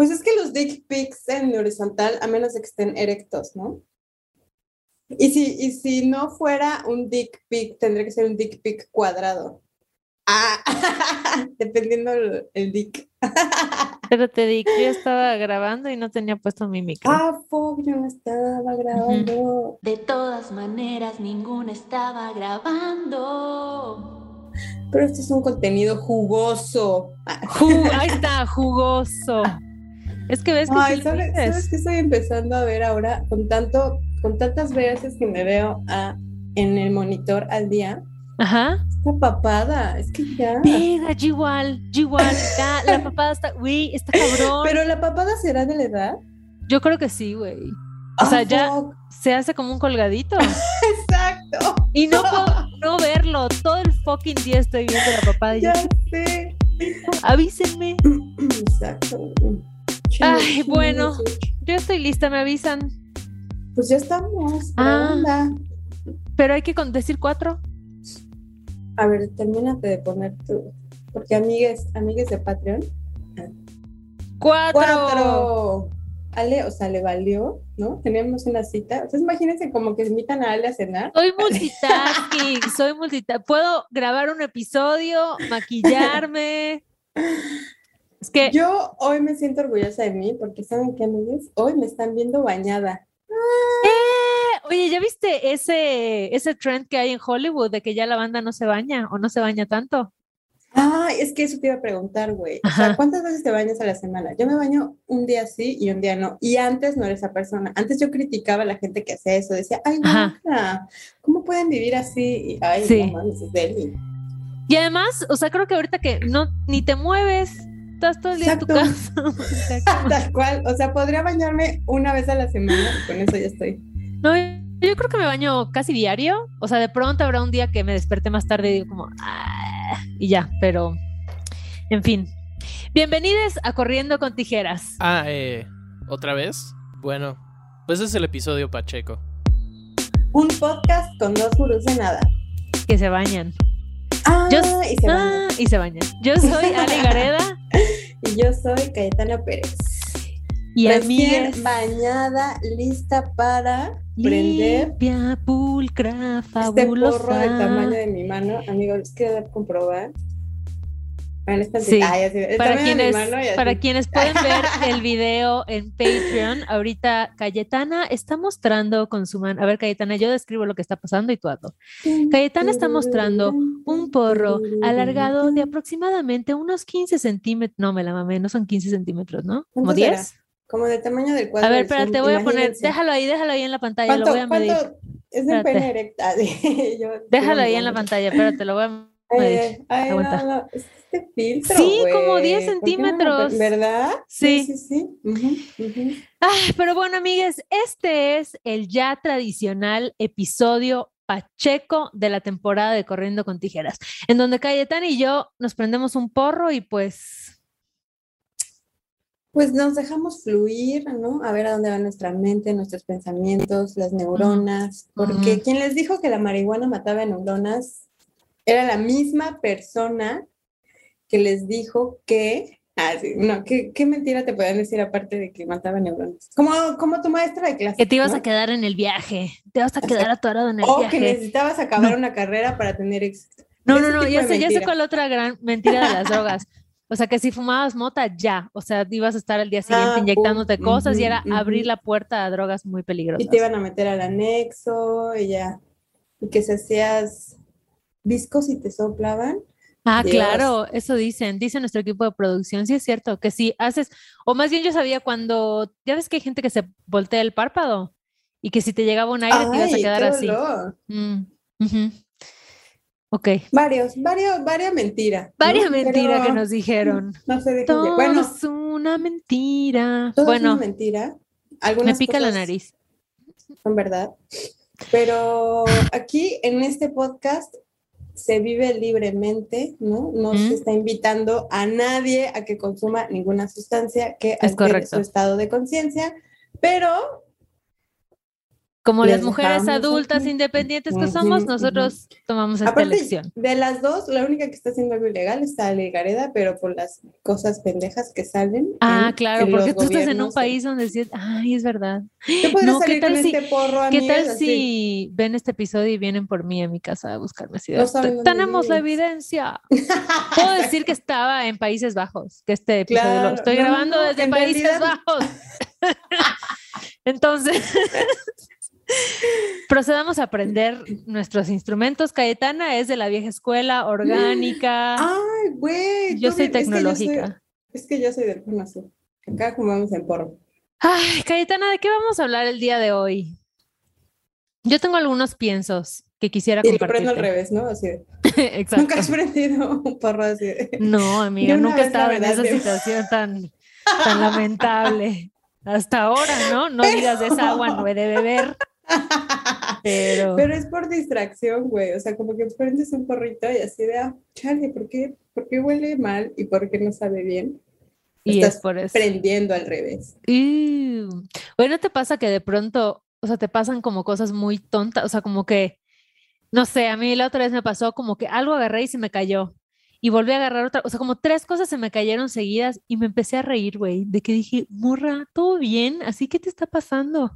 Pues es que los dick pics en horizontal, a menos de que estén erectos, ¿no? Y si, y si no fuera un dick pic, tendría que ser un dick pic cuadrado. Ah, dependiendo el, el dick. Pero te di que yo estaba grabando y no tenía puesto mi micro. Ah, fuck, yo no estaba grabando. De todas maneras, ninguno estaba grabando. Pero este es un contenido jugoso. Ah. Ju- ahí está, jugoso. Es que ves que Ay, sí ¿sabes, qué estoy empezando a ver ahora con tanto, con tantas veces que me veo a- en el monitor al día? Ajá. Esta papada, es que ya. Yo igual, igual. Ya, la papada está, güey, está cabrón. Pero la papada será de la edad. Yo creo que sí, güey. O sea, ya- fuck. Se hace como un colgadito. Exacto. Y no puedo no verlo. Todo el fucking día estoy viendo la papada. Ya sé. avísenme. Exacto. Ay, bueno. Yo estoy lista, me avisan. Pues ya estamos. Ah. Pero hay que decir cuatro. A ver, termínate de poner tu. Porque amigues, amigues de Patreon. Cuatro. ¡Cuatro! Ale, o sea, le valió, ¿no? Teníamos una cita. Entonces, imagínense como que invitan a Ale a cenar. Soy multitasking, soy multitasking. Puedo grabar un episodio, maquillarme. Es que Yo hoy me siento orgullosa de mí porque, ¿saben qué, amigues? Hoy me están viendo bañada. Oye, ¿ya viste ese, ese trend que hay en Hollywood de que ya la banda no se baña o no se baña tanto? Ay, es que eso te iba a preguntar, güey. O sea, ¿cuántas veces te bañas a la semana? Yo me baño un día sí y un día no. Y antes no era esa persona. Antes yo criticaba a la gente que hacía eso. Decía, ay, guácala, ¿cómo pueden vivir así? Y, ay, Sí. no mames, es deli. Y además, o sea, creo que ahorita que no ni te mueves, estás todo el día en tu casa. Tal cual. O sea, podría bañarme una vez a la semana y con eso ya estoy. no, yo creo que me baño casi diario. O sea, de pronto habrá un día que me desperté más tarde y digo como, "Ah", y ya, pero en fin. Bienvenidos a Corriendo con Tijeras. Ah, eh, ¿otra vez? Bueno, pues es el episodio Pacheco. Un podcast con dos gurús de nada. Que se bañan. Ah, Yo- y se bañan. Ah, y se bañan. Yo soy Ali Gareda Y yo soy Cayetana Pérez. y Recién amigas. bañada, lista para prender Limpia, pulcra, este fabulosa. porro del tamaño de mi mano. Amigos, les quiero comprobar. Sí. Para de quienes, para pueden ver el video en Patreon, ahorita Cayetana está mostrando con su mano. A ver, Cayetana, yo describo lo que está pasando y tú hazlo. Cayetana está mostrando Un porro alargado de aproximadamente unos 15 centímetros. No, me la mamé, no son 15 centímetros, ¿no? ¿Como ¿Cuánto será? 10? Como del tamaño del cuadro. A ver, espera, te voy a poner. Déjalo ahí, déjalo ahí en la pantalla. Lo ¿Cuánto, voy a medir. es de Espérate. pene erecta? Déjalo ahí en la pantalla, espérate, lo voy a medir. Ay, ay, Aguanta. no, no, es este filtro, Sí, como 10 ¿Por qué no lo centímetros. ¿Verdad? Sí. Sí, sí, sí. Ay, pero bueno, amigues, este es el ya tradicional episodio Pacheco de la temporada de Corriendo con Tijeras, en donde Cayetana y yo nos prendemos un porro y pues Pues nos dejamos fluir, ¿no? A ver a dónde va nuestra mente, nuestros pensamientos, las neuronas. Porque Ujú. quien les dijo que la marihuana mataba neuronas era la misma persona que les dijo que. Ah, sí, no, ¿qué, qué mentira te pueden decir aparte de que mataba neuronas? Como, como tu maestra de clase. que te ibas ¿no? a quedar en el viaje, te vas a quedar atorado en el O que viaje. necesitabas acabar No. una carrera para tener éxito. No, Ese no, no, ya sé, ya sé mentira. cuál otra gran mentira de las drogas. O sea, que si fumabas mota, ya. O sea, ibas a estar al día siguiente Ah, inyectándote cosas y era abrir la puerta a drogas muy peligrosas. Y te iban a meter al anexo y ya. Y que se hacías viscos y te soplaban. Ah, Dios. claro, eso dicen, dice nuestro equipo de producción, sí es cierto, que si haces, o más bien yo sabía cuando, ya ves que hay gente que se voltea el párpado y que si te llegaba un aire te ibas a ¡Ay, quedar así. Mm, ujú. Ok, Varios, varios, varias mentiras. varias mentiras que nos dijeron. No sé de qué. Bueno, es una mentira. todo es Bueno, una mentira. me pica la nariz. Son verdad. Pero aquí en este podcast se vive libremente, ¿no? No Mm. se está invitando a nadie a que consuma ninguna sustancia que Es correcto. su estado de conciencia, pero Como las mujeres adultas aquí. independientes que somos, nosotros tomamos esta Aparte, elección. de las dos, la única que está haciendo algo ilegal está Ale Gareda, pero por las cosas pendejas que salen. Ah, en- claro, en porque tú estás en un gobiernos. país donde sí, ay, es verdad. No, ¿qué tal si- este porro, ¿Qué tal si ven este episodio y vienen por mí a mi casa a buscarme así No saben "Te- dónde tenemos la vives". evidencia. Puedo decir que estaba en Países Bajos, que este episodio lo Claro, estoy no, grabando desde Países realidad- Bajos. Entonces, procedamos a aprender nuestros instrumentos. Cayetana es de la vieja escuela, orgánica. Ay, güey. yo soy bien- es que yo tecnológica. Es que yo soy del Cono Sur. Acá jugamos en porro. Ay, Cayetana, ¿de qué vamos a hablar el día de hoy? Yo tengo algunos piensos que quisiera Y lo prendo al compartir. revés, ¿no? Así de, Exacto. Nunca has prendido un porro así de. No, amiga, nunca he estado en esa de- situación tan, tan lamentable. Hasta ahora, ¿no? No digas de esa agua no he de beber, pero, Pero es por distracción, güey. O sea, como que prendes un porrito y así de, ah, chale, ¿por qué, ¿por qué huele mal y por qué no sabe bien? y estás es por eso. Prendiendo al revés. Iu. Oye, ¿no te pasa que de pronto, o sea, te pasan como cosas muy tontas? O sea, como que, no sé, a mí la otra vez me pasó como que algo agarré y se me cayó. Y volví a agarrar otra, o sea, como tres cosas se me cayeron seguidas y me empecé a reír, güey, de que dije, morra, ¿todo bien? ¿Así que te está pasando?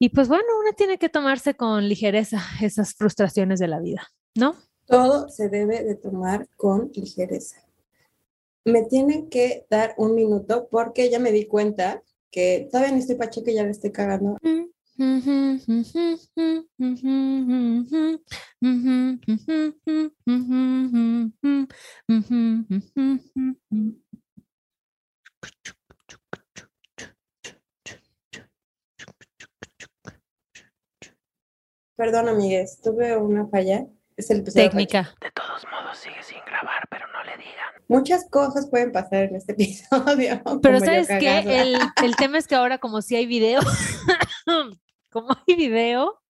Y pues bueno, uno tiene que tomarse con ligereza esas frustraciones de la vida, ¿no? Todo se debe de tomar con ligereza. Me tienen que dar un minuto porque ya me di cuenta que todavía no estoy pacheca y ya le estoy cagando. Perdón, amigues, tuve una falla. Es el episodio Técnica. De todos modos, sigue sin grabar, pero no le digan. Muchas cosas pueden pasar en este episodio. Pero ¿sabes qué? El, el tema es que ahora como si hay video, como hay video,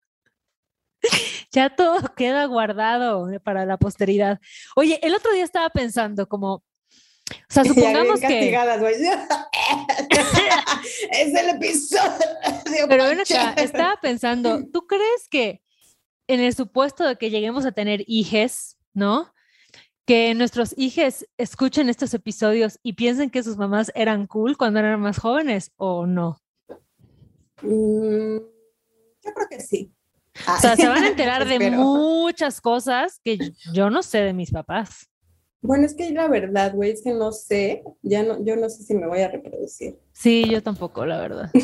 ya todo queda guardado para la posteridad. Oye, el otro día estaba pensando como, o sea, Ya bien supongamos que... es el episodio. Pero ven acá, estaba pensando, ¿tú crees que en el supuesto de que lleguemos a tener hijes, ¿no? Que nuestros hijes escuchen estos episodios y piensen que sus mamás eran cool cuando eran más jóvenes o no? Mm, yo creo que sí. O sea, se van a enterar de muchas cosas que yo no sé de mis papás. Bueno, es que la verdad, güey, es que no sé, ya no, yo no sé si me voy a reproducir. Sí, yo tampoco, la verdad.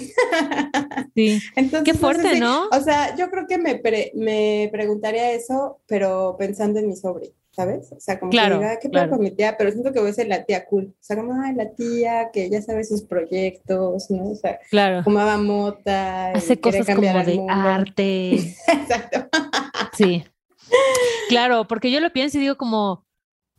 Sí. Entonces, Qué no sé fuerte, si- ¿no? O sea, yo creo que me, pre- me preguntaría eso, pero pensando en mi sobre, ¿sabes? O sea, como Claro, que diga, ¿qué claro. con mi tía? Pero siento que voy a ser la tía cool. O sea, como, ay, la tía que ya sabe sus proyectos, ¿no? O sea, Claro. fumaba mota. Hace quiere cosas como de arte. Exacto. Sí. Claro, porque yo lo pienso y digo como,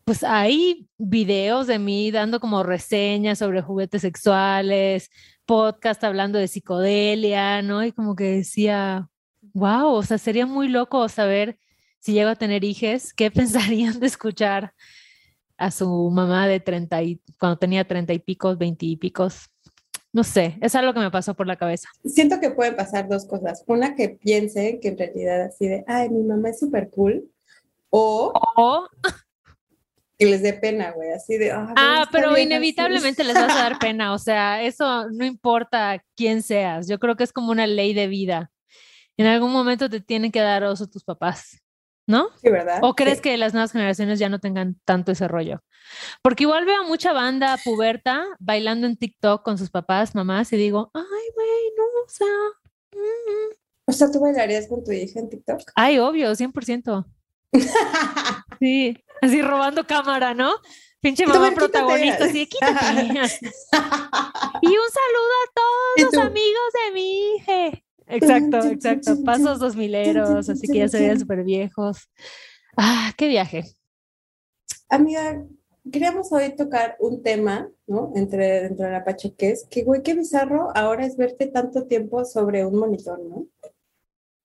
pues hay videos de mí dando como reseñas sobre juguetes sexuales, podcast hablando de psicodelia, ¿no? Y como que decía, wow, o sea, sería muy loco saber si llego a tener hijes, ¿qué pensarían de escuchar a su mamá de 30 y cuando tenía 30 y picos, 20 y picos? No sé, es algo que me pasó por la cabeza. Siento que pueden pasar dos cosas. Una, que piensen que en realidad así de, ay, mi mamá es súper cool. O O que les dé pena, güey, así de, "Ah, Ah, pero vieja inevitablemente sí". les vas a dar pena, o sea, eso no importa quién seas, yo creo que es como una ley de vida. En algún momento te tienen que dar oso tus papás, ¿no? Sí, ¿verdad? ¿O crees Sí. que las nuevas generaciones ya no tengan tanto ese rollo? Porque igual veo a mucha banda puberta bailando en TikTok con sus papás, mamás, y digo, ay, güey, no, o sea, mm, mm". O sea, ¿tú bailarías con tu hija en TikTok? ay, obvio, 100%. Sí, así robando cámara, ¿no? Pinche mamá protagonista, así de quítate. Y un saludo a ¿Y todos los amigos de mi hija. Exacto, exacto. Pasos dos mileros, así que ya se veían súper viejos. Ah, qué viaje. Amiga, queríamos hoy tocar un tema, ¿no? Entre, dentro de la pachequez, que güey, qué bizarro ahora es verte tanto tiempo sobre un monitor, ¿no?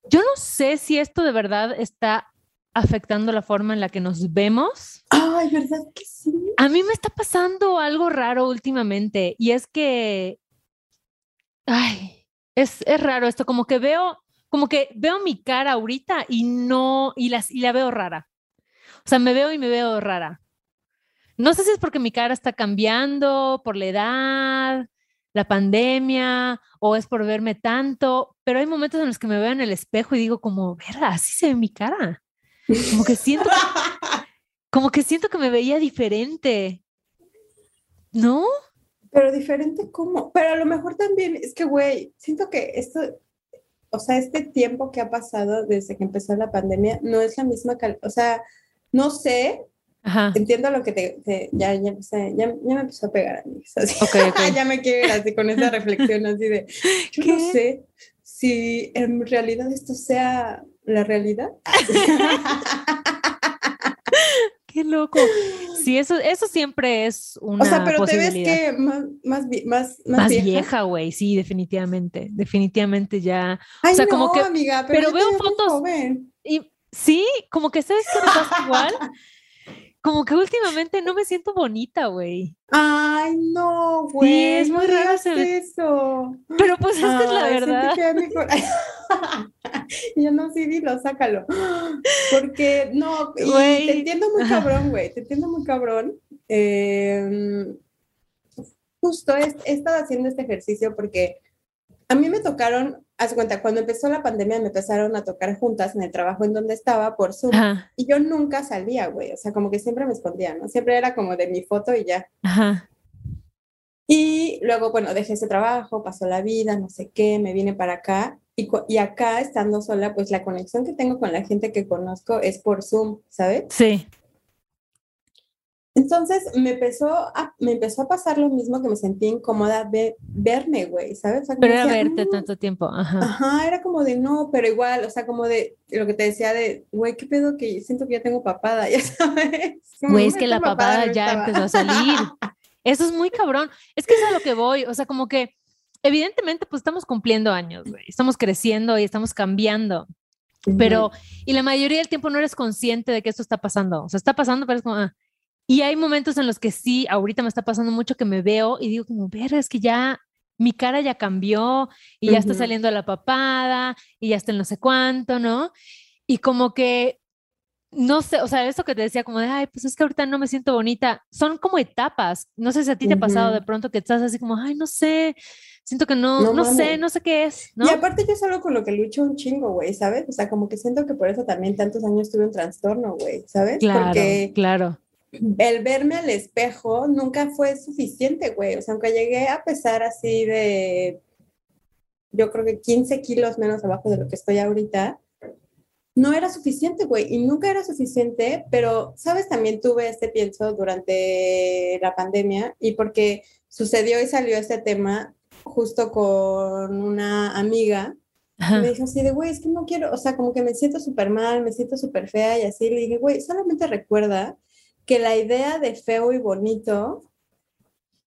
Yo no sé si esto de verdad está afectando la forma en la que nos vemos. Ay, ¿verdad que sí? A mí me está pasando algo raro últimamente y es que, ay, Es, es raro esto, como que veo, como que veo mi cara ahorita y no, y, las, y la veo rara. O sea, me veo y me veo rara. No sé si es porque mi cara está cambiando por la edad, la pandemia, o es por verme tanto, pero hay momentos en los que me veo en el espejo y digo como, verga, así se ve mi cara. Como que siento, como que siento que me veía diferente. ¿No? Pero diferente cómo, pero a lo mejor también es que, güey, siento que esto, o sea, este tiempo que ha pasado desde que empezó la pandemia no es la misma, o sea, no sé, Ajá. entiendo lo que te, te- ya, ya, empecé- ya, ya me empezó a pegar a mí, así. Ya me quiero ir así con esa reflexión así de, yo no sé si en realidad esto sea la realidad. Qué loco. Sí, eso, eso siempre es una o sea, pero te ves que más, más, más, vieja. güey, sí, definitivamente, definitivamente ya. Ay, O sea, no, como que- amiga, pero, veo fotos- joven. Y sí, como que sabes que me pasa igual. Como que últimamente no me siento bonita, güey. Ay, no, güey. es no muy raro ese- eso. Pero pues es que es la verdad. que mi cor- Yo no, sí, dilo, sácalo. Porque no, y te entiendo muy cabrón, güey. Te entiendo muy cabrón. Eh, justo he, he estado haciendo este ejercicio porque a mí me tocaron, haz cuenta, cuando empezó la pandemia me empezaron a tocar juntas en el trabajo en donde estaba por Zoom. Ajá, Y yo nunca salía, güey. O sea, como que siempre me escondía, ¿no? Siempre era como de mi foto y ya. ajá. Y luego, bueno, dejé ese trabajo, pasó la vida, no sé qué, me vine para acá. Y, y acá, estando sola, pues la conexión que tengo con la gente que conozco es por Zoom, ¿sabes? Sí, Entonces me empezó a, me empezó a pasar lo mismo que me sentí incómoda de verme, güey, ¿sabes? O sea, pero era decía, verte "Mm". tanto tiempo. Ajá. Ajá, era como de no, pero igual, o sea, como de lo que te decía de, güey, qué pedo que siento que ya tengo papada, ya sabes. Güey, es que la papada no ya estaba. empezó a salir. Eso es muy cabrón. Es que es a lo que voy. O sea, como que evidentemente pues estamos cumpliendo años, güey. Estamos creciendo y estamos cambiando. Pero, y la mayoría del tiempo no eres consciente de que esto está pasando. O sea, está pasando, pero es como, ah. Y hay momentos en los que sí, ahorita me está pasando mucho que me veo y digo como, ver, es que ya mi cara ya cambió y ya está Ujú. saliendo la papada y ya está el no sé cuánto, ¿no? Y como que, no sé, o sea, eso que te decía como de, ay, pues es que ahorita no me siento bonita, son como etapas. No sé si a ti te ha pasado de pronto que estás así como, ay, no sé, siento que no, No no, sé, no sé qué es, ¿no? Y aparte yo es algo con lo que lucho un chingo, güey, ¿sabes? O sea, como que siento que por eso también tantos años tuve un trastorno, güey, ¿sabes? Claro, Porque claro. el verme al espejo nunca fue suficiente, güey. O sea, aunque llegué a pesar así de, yo creo que 15 kilos menos abajo de lo que estoy ahorita, no era suficiente, güey. Y nunca era suficiente, pero, ¿sabes? También tuve este pienso durante la pandemia y porque sucedió y salió este tema justo con una amiga Ajá. me dijo así de, güey, es que no quiero, o sea, como que me siento súper mal, me siento súper fea y así. Le dije, güey, solamente recuerda que la idea de feo y bonito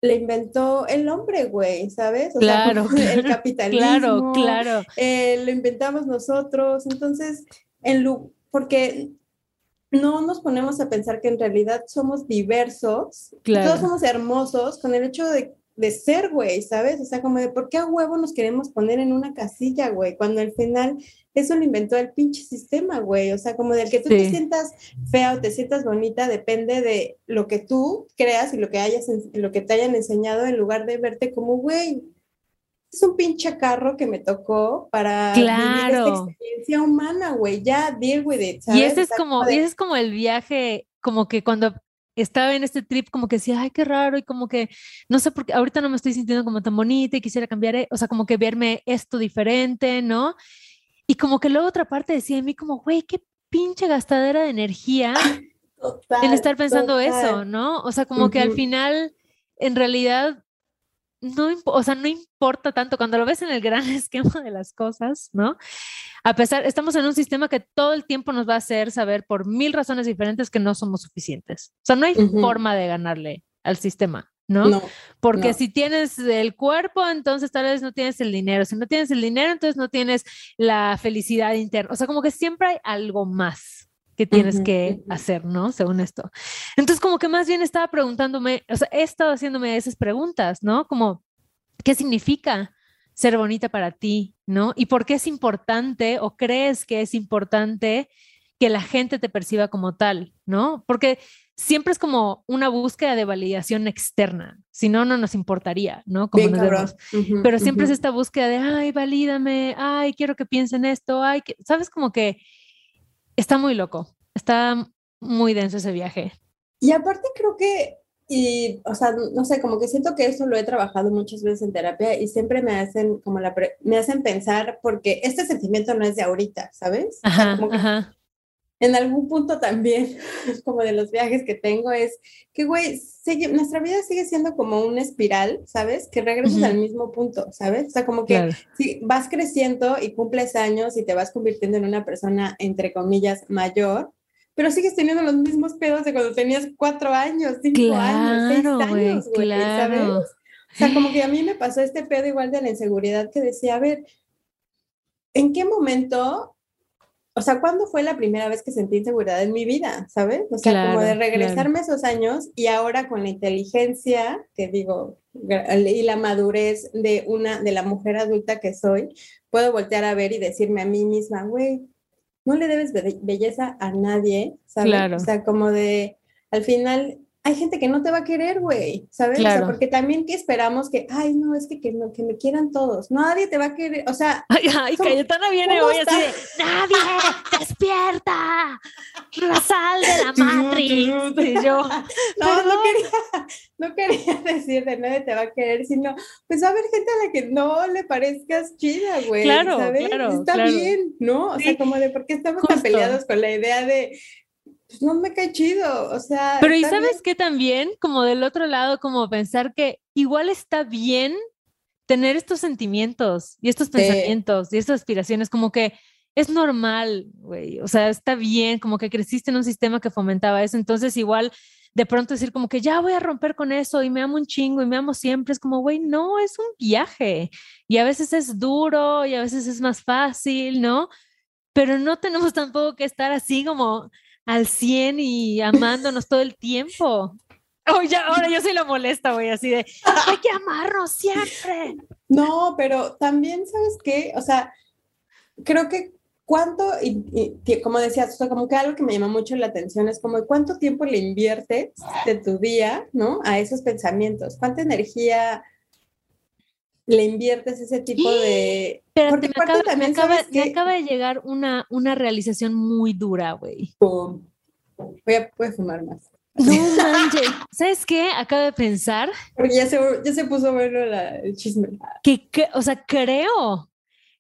le inventó el hombre, güey, ¿sabes? O Claro, el capitalismo, Claro, claro. eh, lo inventamos nosotros. Entonces, en porque no nos ponemos a pensar que en realidad somos diversos, Claro. todos somos hermosos con el hecho de, de ser, güey, ¿sabes? O sea, como de por qué a huevo nos queremos poner en una casilla, güey, cuando al final eso lo inventó el pinche sistema, güey. O sea, como del que tú te sientas fea o te sientas bonita depende de lo que tú creas y lo que hayas lo que te hayan enseñado en lugar de verte como, güey, es un pinche carro que me tocó para vivir Claro. esta experiencia humana, güey. Ya deal with it, Y ¿sabes? ese O es como, de- y ese es como el viaje, como que cuando estaba en este trip, como que decía, ay, qué raro, y como que, no sé por qué, ahorita no me estoy sintiendo como tan bonita y quisiera cambiar, e- o sea, como que verme esto diferente, ¿no? Y como que luego otra parte decía en mí como, güey, qué pinche gastadera de energía Total, en estar pensando eso, total. ¿no? O sea, como que al final, en realidad, no, o sea, no importa tanto cuando lo ves en el gran esquema de las cosas, ¿no? A pesar, estamos en un sistema que todo el tiempo nos va a hacer saber por mil razones diferentes que no somos suficientes. O sea, no hay Ujú. forma de ganarle al sistema, ¿no? No, Porque no. si tienes el cuerpo, entonces tal vez no tienes el dinero. Si no tienes el dinero, entonces no tienes la felicidad interna. O sea, como que siempre hay algo más que tienes que hacer, ¿no? Según esto. Entonces, como que más bien estaba preguntándome, o sea, he estado haciéndome esas preguntas, ¿no? Como, ¿qué significa ser bonita para ti, ¿no? ¿Y por qué es importante o crees que es importante que la gente te perciba como tal, ¿no? Porque siempre es como una búsqueda de validación externa, si no, no nos importaría, ¿no? Como Bien nos Pero siempre es ujú. esta búsqueda de, ay, valídame, ay, quiero que piensen esto, ay, que... ¿sabes? Como que está muy loco, está muy denso ese viaje. Y aparte creo que, y, o sea, no sé, como que siento que eso lo he trabajado muchas veces en terapia y siempre me hacen como la, me hacen pensar porque este sentimiento no es de ahorita, ¿sabes? O sea, Ajá, como que ajá. En algún punto también, como de los viajes que tengo, es que, güey, nuestra vida sigue siendo como una espiral, ¿sabes? Que regresas Ujú. al mismo punto, ¿sabes? O sea, como que Claro. si vas creciendo y cumples años y te vas convirtiendo en una persona, entre comillas, mayor, pero sigues teniendo los mismos pedos de cuando tenías cuatro años, cinco años, seis Claro, años, güey, claro. ¿sabes? O sea, como que a mí me pasó este pedo igual de la inseguridad que decía, a ver, ¿en qué momento, o sea, cuándo fue la primera vez que sentí inseguridad en mi vida, ¿sabes? O sea, como de Claro, regresarme esos años y ahora con la inteligencia, que digo, y la madurez de una, de la mujer adulta que soy, puedo voltear a ver y decirme a mí misma, güey, no le debes be- belleza a nadie, ¿sabes? Claro. O sea, como de, al final, hay gente que no te va a querer, güey, ¿sabes? O sea, porque también que esperamos que, ay, no, es que, que, no, que me quieran todos. Nadie te va a querer, o sea, Ay, ay, ¿Cómo- Cayetana viene hoy así de, nadie, despierta, sal de la Matrix. Y yo, no, no quería, no quería decir de nadie te va a querer, sino, pues va a haber gente a la que no le parezcas chida, güey. Claro, ¿sabes? claro, Está claro. bien, ¿no? O Sí. sea, como de, ¿por qué estamos tan Justo. peleados con la idea de, pues no me cae chido? O sea, Pero y sabes bien. que también, como del otro lado, como pensar que igual está bien tener estos sentimientos y estos Sí. pensamientos y estas aspiraciones, como que es normal, güey, o sea, está bien, como que creciste en un sistema que fomentaba eso, entonces igual de pronto decir como que ya voy a romper con eso y me amo un chingo y me amo siempre, es como, güey, no, es un viaje y a veces es duro y a veces es más fácil, ¿no? Pero no tenemos tampoco que estar así como al 100 y amándonos todo el tiempo. Oh, ya, ahora yo soy la molesta, güey, así de, hay que amarnos siempre. No, pero también, ¿sabes qué? O sea, creo que cuánto, y, como decías, o sea, como que algo que me llama mucho la atención es como cuánto tiempo le inviertes de tu día, ¿no? A esos pensamientos, cuánta energía le inviertes ese tipo de... Espérate, Porque me acaba, me también, acaba- ¿sabes me acaba de llegar una, una realización muy dura, güey. Voy a, a fumar más. No manches, ¿sabes qué? Acabo de pensar Porque ya se, ya se puso bueno la- el chisme. que, que- o sea, creo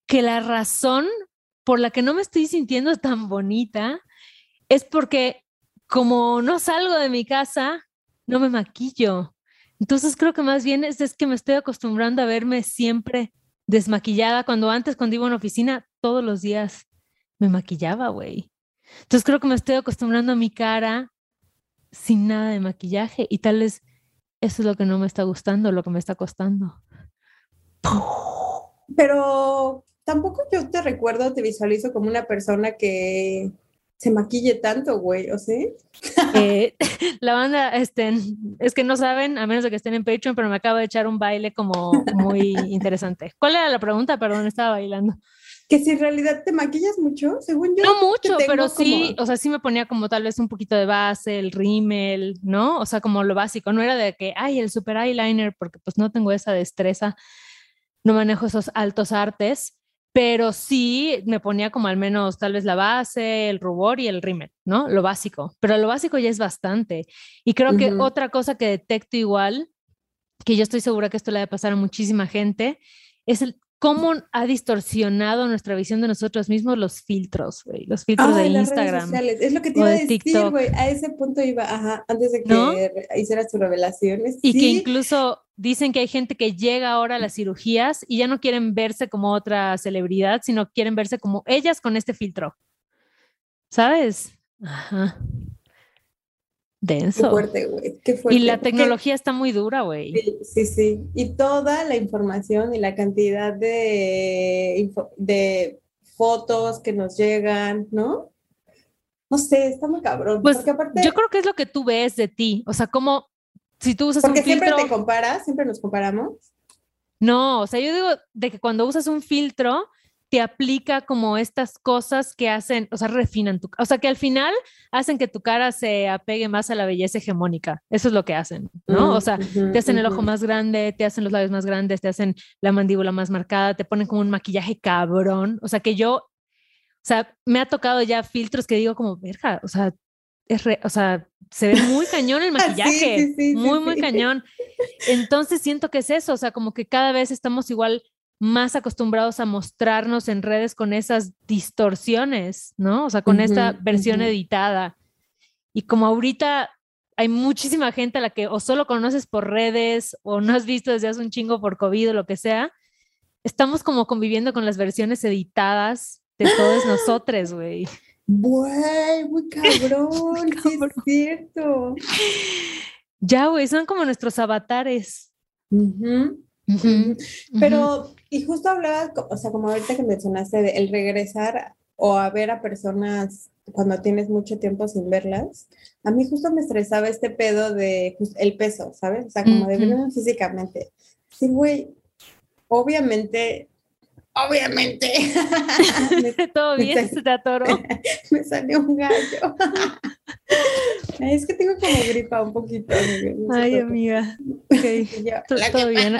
que la razón por la que no me estoy sintiendo tan bonita es porque como no salgo de mi casa, no me maquillo. Entonces creo que más bien es, es que me estoy acostumbrando a verme siempre desmaquillada, cuando antes, cuando iba a una oficina, todos los días me maquillaba, güey. Entonces creo que me estoy acostumbrando a mi cara sin nada de maquillaje y tal vez eso es lo que no me está gustando, lo que me está costando. Pero tampoco yo te recuerdo, te visualizo como una persona que se maquille tanto, güey, ¿o sí? Eh, la banda, este, es que no saben, a menos de que estén en Patreon, pero me acabo de echar un baile como muy interesante. ¿Cuál era la pregunta? Perdón, estaba bailando. Que si en realidad te maquillas mucho, según yo. No mucho, pero sí, como- o sea, sí me ponía como tal vez un poquito de base, el rímel, ¿no? O sea, como lo básico, no era de que, ay, el super eyeliner, porque pues no tengo esa destreza, no manejo esos altos artes, pero sí me ponía como al menos tal vez la base, el rubor y el rímel, ¿no? Lo básico, pero lo básico ya es bastante. Y creo que otra cosa que detecto igual, que yo estoy segura que esto le va a pasar a muchísima gente, es el cómo ha distorsionado nuestra visión de nosotros mismos los filtros, güey, los filtros Ay, de Instagram. Es lo que te iba a de decir, TikTok. güey. A ese punto iba, ajá, antes de que ¿No? hicieras tus revelaciones. Y que incluso dicen que hay gente que llega ahora a las cirugías y ya no quieren verse como otra celebridad, sino quieren verse como ellas con este filtro. ¿Sabes? Ajá. Qué Denso. fuerte, güey. Qué fuerte. Y la Porque- tecnología está muy dura, güey. Sí, sí, sí. Y toda la información y la cantidad de, fotos que nos llegan, ¿no? No sé, está muy cabrón. Pues porque aparte, yo creo que es lo que tú ves de ti. O sea, como si tú usas un porque siempre filtro. te comparas, siempre nos comparamos. No, o sea, yo digo de que cuando usas un filtro, te aplica como estas cosas que hacen, o sea, refinan tu, o sea, que al final hacen que tu cara se apegue más a la belleza hegemónica. Eso es lo que hacen, ¿no? O sea, te hacen el ojo más grande, te hacen los labios más grandes, te hacen la mandíbula más marcada, te ponen como un maquillaje cabrón. O sea, que yo, o sea, me ha tocado ya filtros que digo como, verga, o sea, es o sea, se ve muy cañón el maquillaje, muy, muy cañón. Entonces siento que es eso, o sea, como que cada vez estamos igual más acostumbrados a mostrarnos en redes con esas distorsiones, ¿no? O sea, con esta versión editada. Y como ahorita hay muchísima gente a la que o solo conoces por redes o no has visto desde hace un chingo por COVID o lo que sea, estamos como conviviendo con las versiones editadas de todos nosotros, güey. Güey, muy cabrón, sí es cierto. Ya, güey, son como nuestros avatares. Pero, y justo hablabas, o sea, como ahorita que mencionaste, de el regresar o a ver a personas cuando tienes mucho tiempo sin verlas, a mí justo me estresaba este pedo de el peso, ¿sabes? O sea, como de verlo físicamente. Sí, güey, obviamente obviamente. Todo bien, se te atoró. me salió un gallo. Es que tengo como gripa un poquito. Ay, amiga. Okay. todo bien.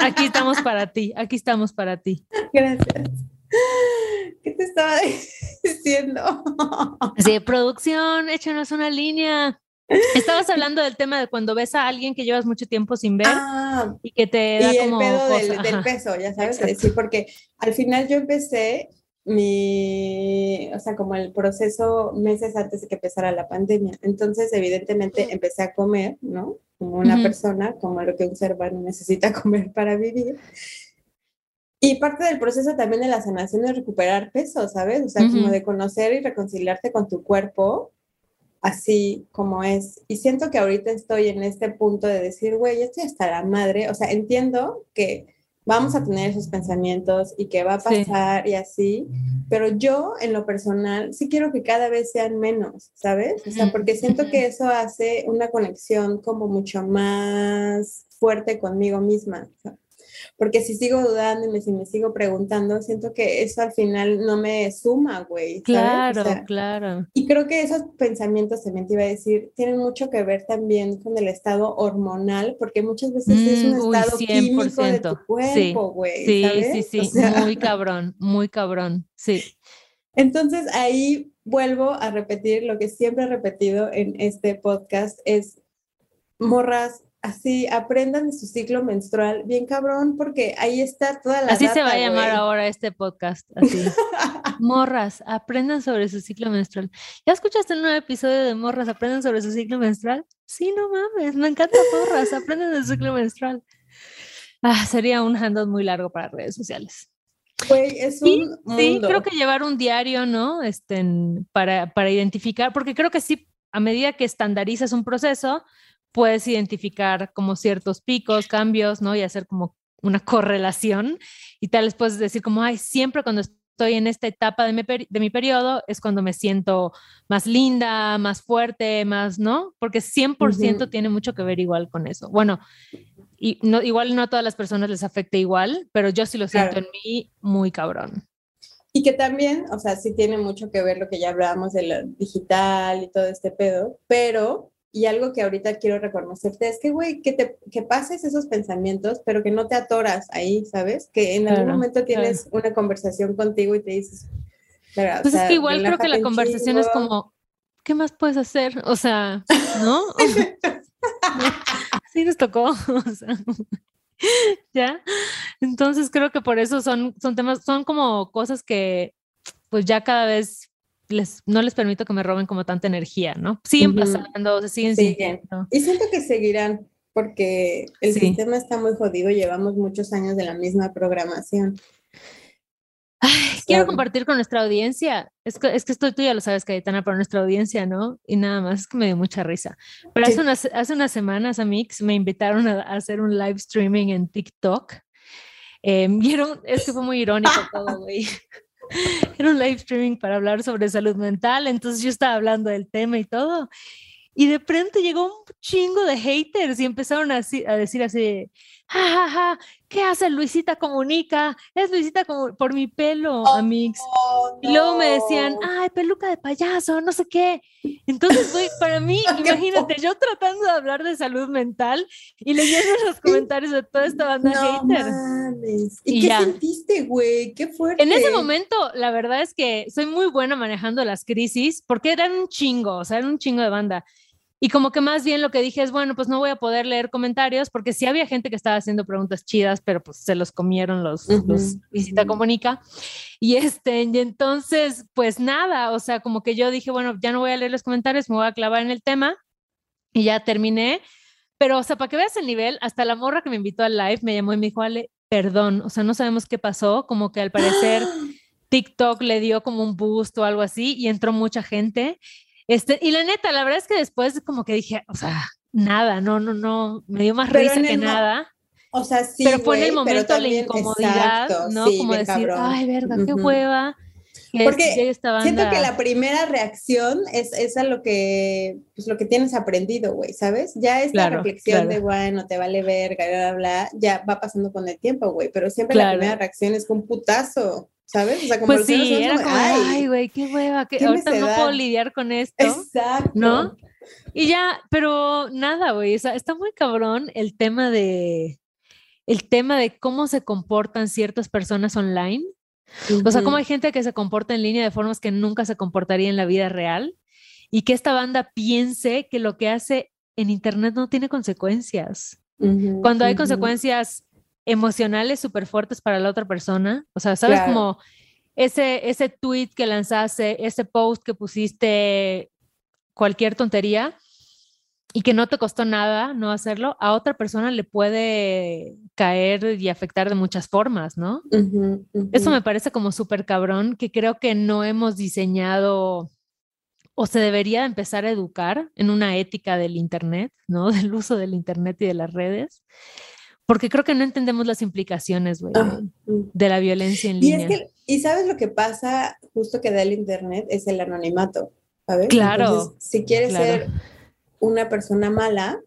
Aquí estamos para ti, aquí estamos para ti. Gracias. ¿Qué te estaba diciendo? Sí, producción, échanos una línea. Estabas hablando del tema de cuando ves a alguien que llevas mucho tiempo sin ver ah, y que te da y como el pedo del, peso, ya sabes, decir, porque al final yo empecé mi, o sea, como el proceso meses antes de que empezara la pandemia. Entonces, evidentemente, empecé a comer, ¿no? Como una persona, como lo que un ser humano necesita comer para vivir. Y parte del proceso también de la sanación es recuperar peso, ¿sabes? O sea, como de conocer y reconciliarte con tu cuerpo así como es. Y siento que ahorita estoy en este punto de decir, güey, estoy hasta la madre. O sea, entiendo que vamos a tener esos pensamientos y que va a pasar y así, pero yo en lo personal sí quiero que cada vez sean menos, ¿sabes? O sea, porque siento que eso hace una conexión como mucho más fuerte conmigo misma porque si sigo dudando y si me sigo preguntando, siento que eso al final no me suma, güey. Claro, claro. Y creo que esos pensamientos, también te iba a decir, tienen mucho que ver también con el estado hormonal, porque muchas veces es un mm, estado químico de tu cuerpo, güey. Sí, sí, sí, sí, muy cabrón, muy cabrón, sí. Entonces ahí vuelvo a repetir lo que siempre he repetido en este podcast, es morras, así aprendan de su ciclo menstrual, bien cabrón, porque ahí está toda la. Así se va a llamar ahora este podcast. Así. morras, aprendan sobre su ciclo menstrual. ¿Ya escuchaste el nuevo episodio de Morras, aprendan sobre su ciclo menstrual? Sí, no mames, me encanta Morras, aprendan de su ciclo menstrual. Ah, sería un handle muy largo para redes sociales. Güey, es un sí, creo que llevar un diario, ¿no? Este, para, para identificar, porque creo que sí, a medida que estandarizas un proceso, puedes identificar como ciertos picos, cambios, ¿no? Y hacer como una correlación y tal les puedes decir como, ay, siempre cuando estoy en esta etapa de mi, de mi periodo es cuando me siento más linda, más fuerte, más, ¿no? Porque 100% tiene mucho que ver igual con eso. Bueno, y no, igual no a todas las personas les afecta igual, pero yo sí lo siento en mí muy cabrón. Y que también, o sea, sí tiene mucho que ver lo que ya hablábamos de lo digital y todo este pedo, pero y algo que ahorita quiero reconocerte es que, güey, que, te, que pases esos pensamientos, pero que no te atoras ahí, ¿sabes? Que en algún momento tienes una conversación contigo y te dices... Pues es que igual creo que la conversación es como, ¿qué más puedes hacer? O sea, ¿no? sí nos tocó. O sea, ¿Ya? Entonces creo que por eso son, son temas, son como cosas que pues ya cada vez les, no les permito que me roben como tanta energía, ¿no? Siguen pasando, se siguen, siguiendo. Y siento que seguirán, porque el sistema está muy jodido, llevamos muchos años de la misma programación. quiero compartir con nuestra audiencia. Es que, es que esto tú ya lo sabes, Cayetana, para nuestra audiencia, ¿no? Y nada más, es que me dio mucha risa. Pero hace, unas, hace unas semanas, Amix, me invitaron a, hacer un live streaming en TikTok. Eh, vieron, es que fue muy irónico todo, güey. Era un live streaming para hablar sobre salud mental, entonces yo estaba hablando del tema y todo. Y de pronto llegó un chingo de haters y empezaron a, a decir así, jajaja, ¿qué hace Luisita Comunica? Es Luisita por mi pelo, Amix. Oh, Y luego me decían, ay, peluca de payaso, no sé qué. Entonces, güey, para mí, imagínate, yo tratando de hablar de salud mental y leyendo los comentarios de toda esta banda No hater. mames. ¿Y, Y qué ya. sentiste, güey? Qué fuerte. En ese momento, la verdad es que soy muy buena manejando las crisis porque eran un chingo, o sea, eran un chingo de banda. Y como que más bien lo que dije es, bueno, pues no voy a poder leer comentarios porque sí había gente que estaba haciendo preguntas chidas, pero pues se los comieron los, Ujú, los Visita ujú. Comunica. Y este, y entonces, pues nada, o sea, como que yo dije, bueno, ya no voy a leer los comentarios, me voy a clavar en el tema y ya terminé. Pero, o sea, para que veas el nivel, hasta la morra que me invitó al live me llamó y me dijo, Ale, perdón, o sea, no sabemos qué pasó, como que al parecer TikTok le dio como un boost o algo así y entró mucha gente. Este, y la neta, la verdad es que después como que dije, o sea, nada, no, no, no, me dio más Pero risa que nada, O sea, sí. pero fue en el momento la también- incomodidad, exacto, ¿no? sí, como decir, cabrón. ay, verga, qué hueva. que Porque esta Siento banda". que la primera reacción es, es a lo que, pues lo que tienes aprendido, güey, ¿sabes? Ya esta Claro, reflexión claro. de, bueno, te vale verga, bla, bla, bla, ya va pasando con el tiempo, güey, pero siempre Claro. la primera reacción es con un putazo, ¿sabes? O sea, como Pues sí, era como, ay, güey, qué hueva, que ahorita no necedad". puedo lidiar con esto. Exacto. ¿no? Y ya, pero nada, güey, o sea, está muy cabrón el tema de el tema de cómo se comportan ciertas personas online. O sea, cómo hay gente que se comporta en línea de formas que nunca se comportaría en la vida real y que esta banda piense que lo que hace en internet no tiene consecuencias. Cuando hay consecuencias emocionales súper fuertes para la otra persona, o sea, ¿sabes? Claro. Como ese, ese tweet que lanzaste, ese post que pusiste, cualquier tontería y que no te costó nada no hacerlo, a otra persona le puede caer y afectar de muchas formas, ¿no? Eso me parece como súper cabrón, que creo que no hemos diseñado o se debería empezar a educar en una ética del Internet, ¿no? Del uso del Internet y de las redes, porque creo que no entendemos las implicaciones, güey, Ah, de, la violencia en Y es línea. que, y sabes lo que pasa justo que da el internet es el anonimato, ¿sabes? Claro, Entonces, si quieres claro. ser una persona mala,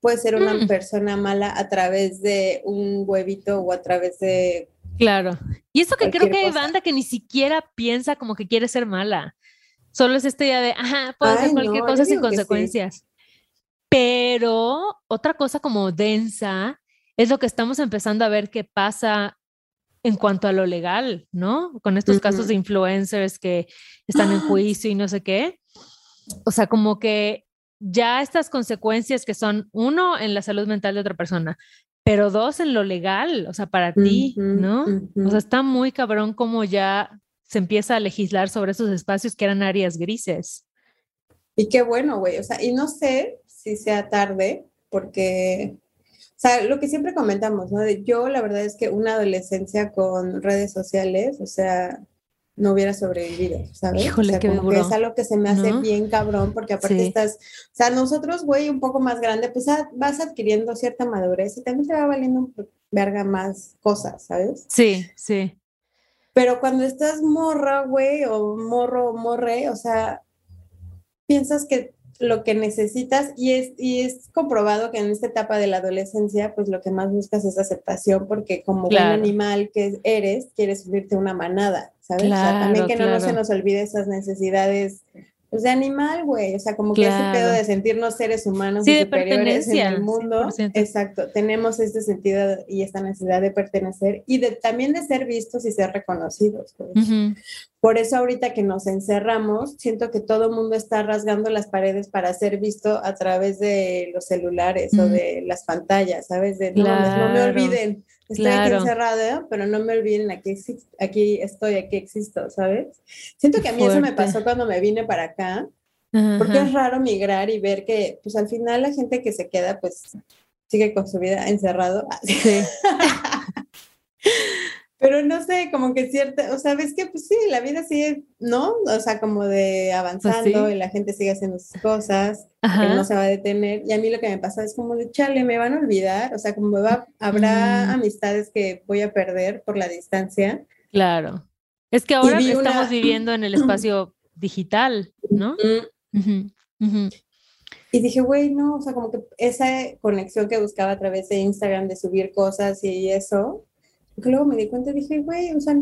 puedes ser una Mm. persona mala a través de un huevito o a través de... Claro. Y eso que creo que hay cosa. banda que ni siquiera piensa como que quiere ser mala. Solo es esta idea de, ajá, puedo hacer cualquier no, cosa sin sí. consecuencias. Pero otra cosa como densa es lo que estamos empezando a ver que pasa en cuanto a lo legal, ¿no? Con estos casos de influencers que están en juicio y no sé qué. O sea, como que ya estas consecuencias que son, uno, en la salud mental de otra persona, pero dos, en lo legal, o sea, para ti, ¿no? O sea, está muy cabrón como ya se empieza a legislar sobre esos espacios que eran áreas grises. Y qué bueno, güey. O sea, y no sé si sea tarde, porque, o sea, lo que siempre comentamos, ¿no? De yo, la verdad es que una adolescencia con redes sociales, o sea, no hubiera sobrevivido, ¿sabes? Híjole, o sea, qué como que es algo que se me hace ¿no? bien cabrón, porque aparte Sí. estás, o sea, nosotros, güey, un poco más grande, pues ah, vas adquiriendo cierta madurez y también te va valiendo verga más cosas, ¿sabes? Sí, sí. Pero cuando estás morra, güey, o morro morre, o sea, piensas que lo que necesitas, y es, y es comprobado que en esta etapa de la adolescencia, pues lo que más buscas es aceptación, porque como Claro. buen animal que eres, quieres subirte a una manada, ¿sabes? o sea, también que no, no se nos olvide esas necesidades. Pues de animal, güey, o sea, como que ese pedo Claro. de sentirnos seres humanos Sí, y superiores en el mundo, 100%. exacto, tenemos este sentido y esta necesidad de pertenecer y de también de ser vistos y ser reconocidos. güey. Ujú. Por eso ahorita que nos encerramos, siento que todo el mundo está rasgando las paredes para ser visto a través de los celulares o de las pantallas, ¿sabes? De no, mames, no me Claro, olviden, estoy claro. aquí encerrada, pero no me olviden, aquí, aquí estoy, aquí existo, ¿sabes? Siento que a mí eso me pasó cuando me vine para acá, porque es raro migrar y ver que, pues al final la gente que se queda, pues sigue con su vida encerrado. Sí. Pero no sé, como que cierta, o sea, ves que pues sí, la vida sigue, ¿no? O sea, como de avanzando Pues sí. y la gente sigue haciendo sus cosas, que no se va a detener. Y a mí lo que me pasa es como de, chale, me van a olvidar, o sea, como va, habrá Mm. amistades que voy a perder por la distancia. Claro. Es que ahora vi una- estamos viviendo en el espacio digital, ¿no? Mm, Ujú, ujú. Y dije, güey, no, o sea, como que esa conexión que buscaba a través de Instagram de subir cosas y eso, que luego me di cuenta y dije, güey, o sea,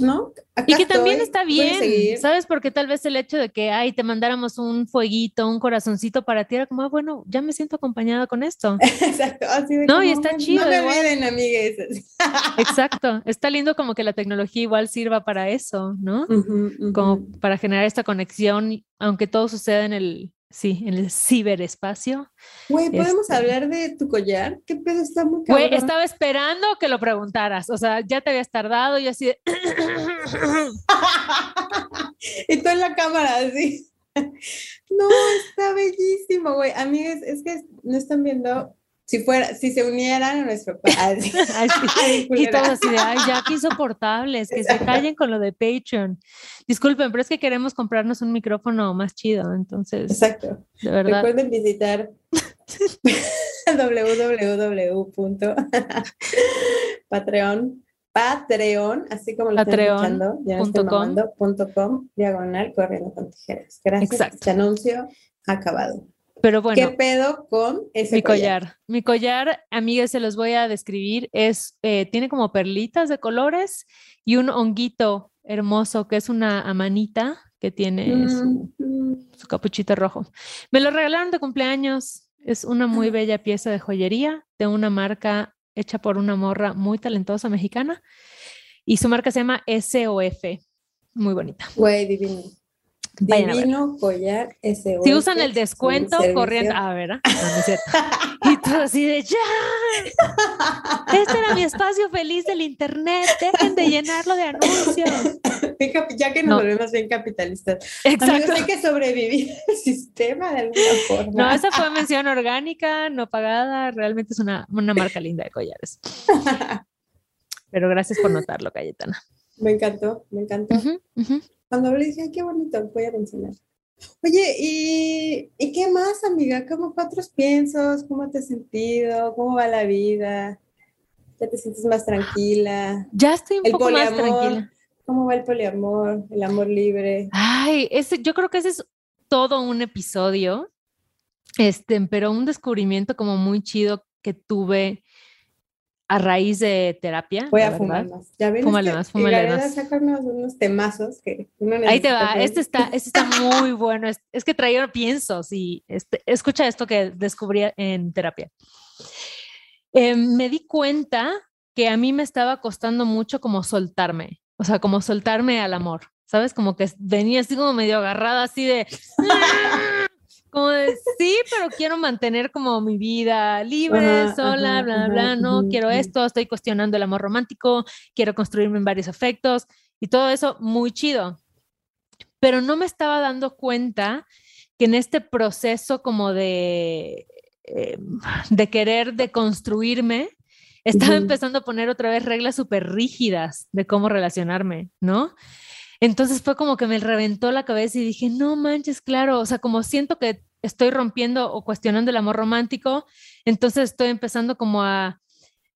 ¿no? y que también está bien, ¿sabes? Porque tal vez el hecho de que, ay, te mandáramos un fueguito, un corazoncito para ti, era como, ah, bueno, ya me siento acompañada con esto. Exacto, así de No, y está chido. No me olviden, amigues. Exacto, está lindo como que la tecnología igual sirva para eso, ¿no? Como para generar esta conexión, aunque todo suceda en el, Sí, en el ciberespacio. Güey, ¿podemos este hablar de tu collar? ¿Qué pedo está muy cabrón? Güey, estaba esperando que lo preguntaras. O sea, ya te habías tardado y así de... y tú en la cámara así. no, está bellísimo, güey. Amigas, es que no están viendo si fuera, si se unieran a nuestro padre. y todos así de, ay, ya qué insoportables, que se callen con lo de Patreon. Disculpen, pero es que queremos comprarnos un micrófono más chido, entonces. Exacto. De verdad. Recuerden visitar www.patreon Patreon, así como lo Patreon.com diagonal corriendo con tijeras. Gracias. Exacto. Este anuncio acabado. Pero bueno. ¿Qué pedo con ese mi collar? Mi collar, amigas, se los voy a describir. Es, eh, tiene como perlitas de colores y un honguito hermoso que es una amanita que tiene su, mm. su, capuchito rojo. Me lo regalaron de cumpleaños. Es una muy ah. bella pieza de joyería de una marca hecha por una morra muy talentosa mexicana. Y su marca se llama SOF. Muy bonita. Güey, divino. Divino collar SOS. Si usan el descuento, corriendo. Ah, ¿verdad? No, es cierto. y todo así de ¡ya! Este era mi espacio feliz del internet. Dejen de llenarlo de anuncios. Ya que nos volvemos bien capitalistas. Exacto. hay que sobrevivir el sistema de alguna forma. No, esa fue mención orgánica, no pagada. Realmente es una, una marca linda de collares. Pero gracias por notarlo, Cayetana. Me encantó, me encantó. Cuando hablé dije, Ay, qué bonito, voy a mencionar. Oye, ¿y, ¿y, qué más, amiga? ¿Cómo fue otros piensos? ¿Cómo te has sentido? ¿Cómo va la vida? ¿Ya te sientes más tranquila? Ya estoy un poco más tranquila. ¿Cómo va el poliamor, el amor libre? Ay, ese, yo creo que ese es todo un episodio, este, pero un descubrimiento como muy chido que tuve a raíz de terapia. Voy a fumar más. Ya ven, fúmale más, fúmale más. sacarnos unos temazos que Ahí te va, este está, este está muy bueno. Es, que traía piensos y este, escucha esto que descubrí en terapia. Em, me di cuenta que a mí me estaba costando mucho como soltarme, o sea, como soltarme al amor, ¿sabes? Como que venía así como medio agarrada, así de... Como de, sí, pero quiero mantener como mi vida libre, sola, bla, bla, bla, no quiero esto, estoy cuestionando el amor romántico, quiero construirme en varios afectos y todo eso, muy chido. Pero no me estaba dando cuenta que en este proceso como de, eh, de querer deconstruirme, estaba empezando a poner otra vez reglas súper rígidas de cómo relacionarme, ¿no? Entonces fue como que me reventó la cabeza y dije, no manches, claro, o sea, como siento que estoy rompiendo o cuestionando el amor romántico, entonces estoy empezando como a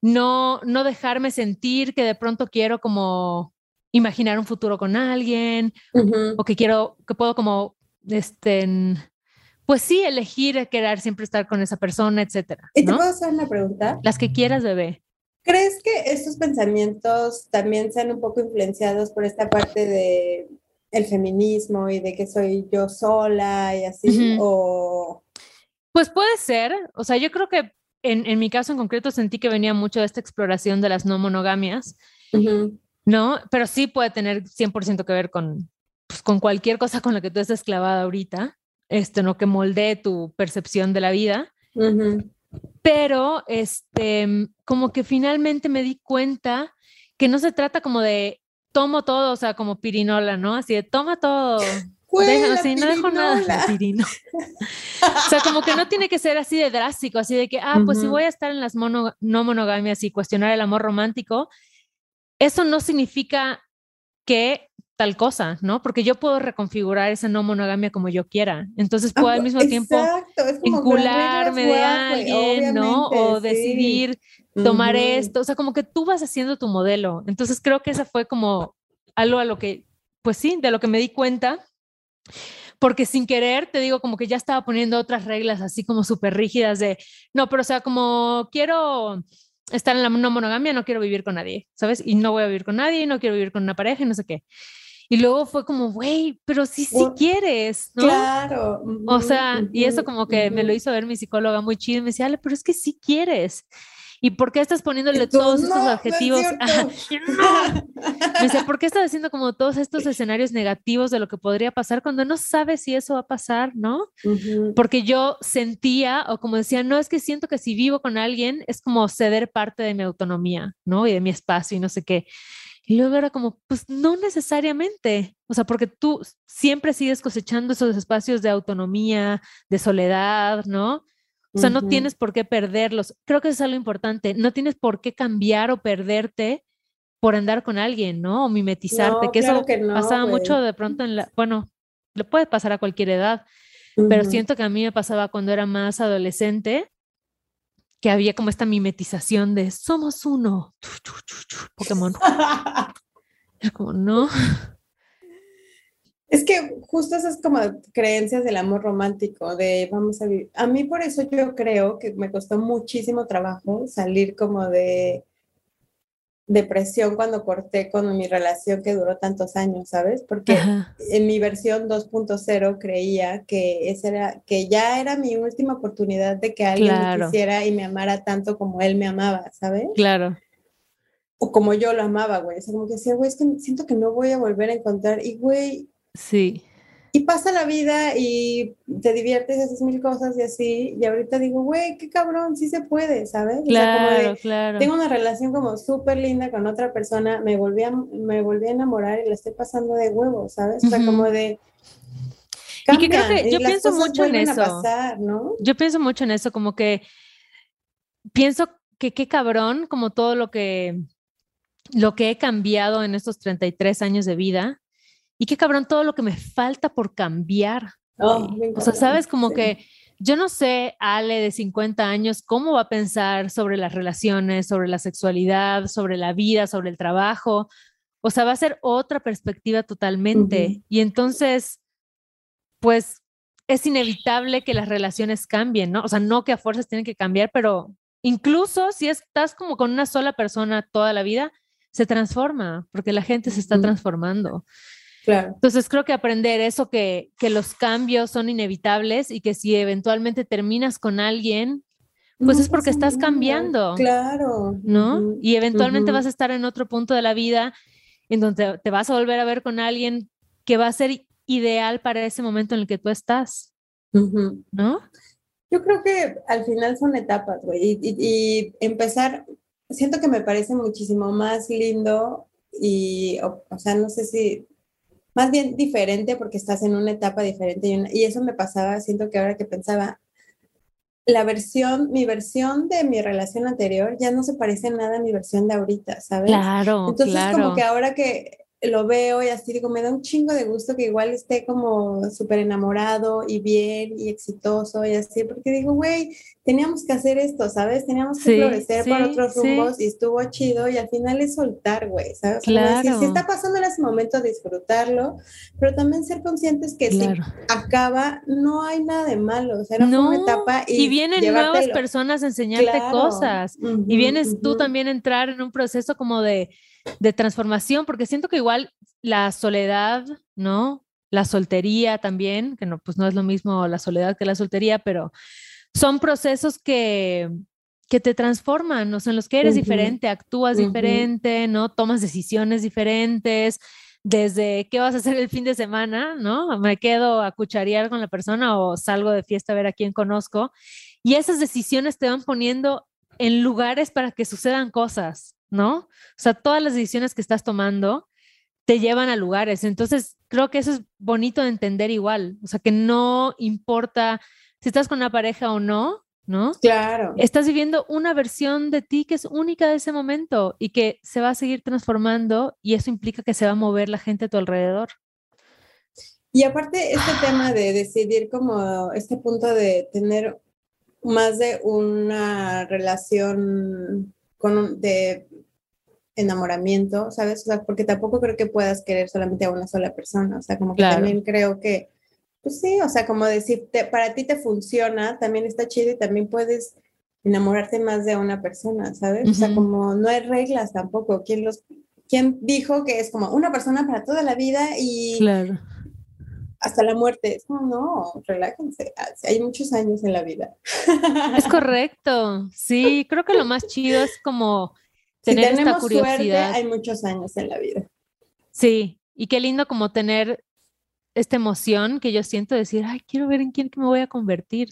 no, no dejarme sentir que de pronto quiero como imaginar un futuro con alguien o que quiero, que puedo como, este, pues sí, elegir querer siempre estar con esa persona, etcétera. ¿Y te puedo hacer una pregunta? Las que quieras, bebé. ¿Crees que estos pensamientos también sean un poco influenciados por esta parte de el feminismo y de que soy yo sola y así? o... Pues puede ser, o sea, yo creo que en, en, mi caso en concreto sentí que venía mucho de esta exploración de las no monogamias, ¿no? Pero sí puede tener 100% que ver con, pues, con cualquier cosa con la que tú estés clavada ahorita, este, ¿no? Que moldee tu percepción de la vida pero este, como que finalmente me di cuenta que no se trata como de tomo todo, o sea, como pirinola, ¿no? Así de toma todo. así, no dejo nada pirino. o sea, como que no tiene que ser así de drástico, así de que, ah, pues si voy a estar en las no monogamias y cuestionar el amor romántico, eso no significa que tal cosa, ¿no? Porque yo puedo reconfigurar esa no monogamia como yo quiera. Entonces puedo al mismo tiempo vincularme de alguien, ¿no? O decidir tomar esto. O sea, como que tú vas haciendo tu modelo. Entonces creo que esa fue como algo a lo que, pues sí, de lo que me di cuenta. porque sin querer, te digo, como que ya estaba poniendo otras reglas así como súper rígidas de, no, pero o sea, como quiero estar en la no monogamia, no quiero vivir con nadie, ¿sabes? Y no voy a vivir con nadie, no quiero vivir con una pareja y no sé qué. Y luego fue como, güey, pero sí, sí quieres, ¿no? Claro. O sea, y eso como que me lo hizo ver mi psicóloga muy chido y me decía, Ale, pero es que sí quieres. ¿Y por qué estás poniéndole todos estos adjetivos? No, Me dice, ¿por qué estás haciendo como todos estos escenarios negativos de lo que podría pasar cuando no sabes si eso va a pasar, ¿no? Porque yo sentía, o como decía, no, es que siento que si vivo con alguien es como ceder parte de mi autonomía, ¿no? Y de mi espacio y no sé qué. Y luego era como, pues no necesariamente, o sea, porque tú siempre sigues cosechando esos espacios de autonomía, de soledad, ¿no? O sea, no tienes por qué perderlos. Creo que eso es algo importante. No tienes por qué cambiar o perderte por andar con alguien, ¿no? O mimetizarte, que eso pasaba mucho de pronto en la, bueno, le puede pasar a cualquier edad, pero siento que a mí me pasaba cuando era más adolescente, que había como esta mimetización de somos uno, Pokémon. es como, no. Es que justo esas como creencias del amor romántico, de vamos a vivir. A mí por eso yo creo que me costó muchísimo trabajo salir como de depresión cuando corté con mi relación que duró tantos años, ¿sabes? Porque en mi versión 2.0 creía que esa era que ya era mi última oportunidad de que alguien me quisiera y me amara tanto como él me amaba, ¿sabes? Claro. O como yo lo amaba, güey. O sea, como que decía, güey, es que siento que no voy a volver a encontrar. Y, güey. Sí y pasa la vida y te diviertes y haces mil cosas y así. Y ahorita digo, güey, qué cabrón, sí se puede, ¿sabes? Claro, claro. Tengo una relación como súper linda con otra persona, me volví, a, me volví a enamorar y la estoy pasando de huevo, ¿sabes? O sea, como de... y que creo que yo pienso mucho en eso. ¿no? Yo pienso mucho en eso, como que pienso que qué cabrón, como todo lo que, lo que he cambiado en estos 33 años de vida y qué cabrón todo lo que me falta por cambiar. Oh, o sea, sabes, como que yo no sé, Ale de 50 años, cómo va a pensar sobre las relaciones, sobre la sexualidad, sobre la vida, sobre el trabajo. O sea, va a ser otra perspectiva totalmente. Y entonces, pues es inevitable que las relaciones cambien, ¿no? O sea, no que a fuerzas tienen que cambiar, pero incluso si estás como con una sola persona toda la vida, se transforma, porque la gente se está transformando. Entonces creo que aprender eso, que, que los cambios son inevitables y que si eventualmente terminas con alguien, pues es porque estás cambiando. Claro. ¿No? Y eventualmente vas a estar en otro punto de la vida en donde te vas a volver a ver con alguien que va a ser ideal para ese momento en el que tú estás. ¿No? Yo creo que al final son etapas, güey. Y, y, empezar, siento que me parece muchísimo más lindo y, o sea, no sé si más bien diferente porque estás en una etapa diferente y, eso me pasaba, siento que ahora que pensaba, la versión, mi versión de mi relación anterior ya no se parece nada a mi versión de ahorita, ¿sabes? Claro, Entonces como que ahora que lo veo y así digo, me da un chingo de gusto que igual esté como súper enamorado y bien y exitoso y así, porque digo, güey, teníamos que hacer esto, ¿sabes? Teníamos que florecer por otros rumbos y estuvo chido y al final es soltar, güey, ¿sabes? Claro. si, está pasando en ese momento, disfrutarlo, pero también ser conscientes que si acaba, no hay nada de malo, o sea, era una etapa y, y vienen nuevas personas a enseñarte cosas y vienes tú también a entrar en un proceso como de de transformación, porque siento que igual la soledad, ¿no? La soltería también, que no, pues no es lo mismo la soledad que la soltería, pero son procesos que, que te transforman, o sea, en los que eres diferente, actúas diferente, ¿no? Tomas decisiones diferentes, desde qué vas a hacer el fin de semana, ¿no? Me quedo a cucharear con la persona o salgo de fiesta a ver a quién conozco. Y esas decisiones te van poniendo en lugares para que sucedan cosas, ¿no? O sea, todas las decisiones que estás tomando te llevan a lugares. Entonces, creo que eso es bonito de entender igual. O sea, que no importa si estás con una pareja o no, ¿no? Claro. Estás viviendo una versión de ti que es única de ese momento y que se va a seguir transformando y eso implica que se va a mover la gente a tu alrededor. Y aparte, este tema de decidir como este punto de tener más de una relación con, de enamoramiento, ¿sabes? O sea, porque tampoco creo que puedas querer solamente a una sola persona, o sea, como que también creo que pues sí, o sea, como decir, te- para ti te funciona, también está chido y también puedes enamorarte más de una persona, ¿sabes? O sea, como no hay reglas tampoco. ¿Quién los, quién dijo que es como una persona para toda la vida y Claro. hasta la muerte? Como, no, relájense, ah, hay muchos años en la vida. Es correcto. Sí, creo que lo más chido es como Si tener esta tenemos suerte, curiosidad. hay muchos años en la vida. Sí, y qué lindo como tener esta emoción que yo siento de decir, ay, quiero ver en quién me voy a convertir.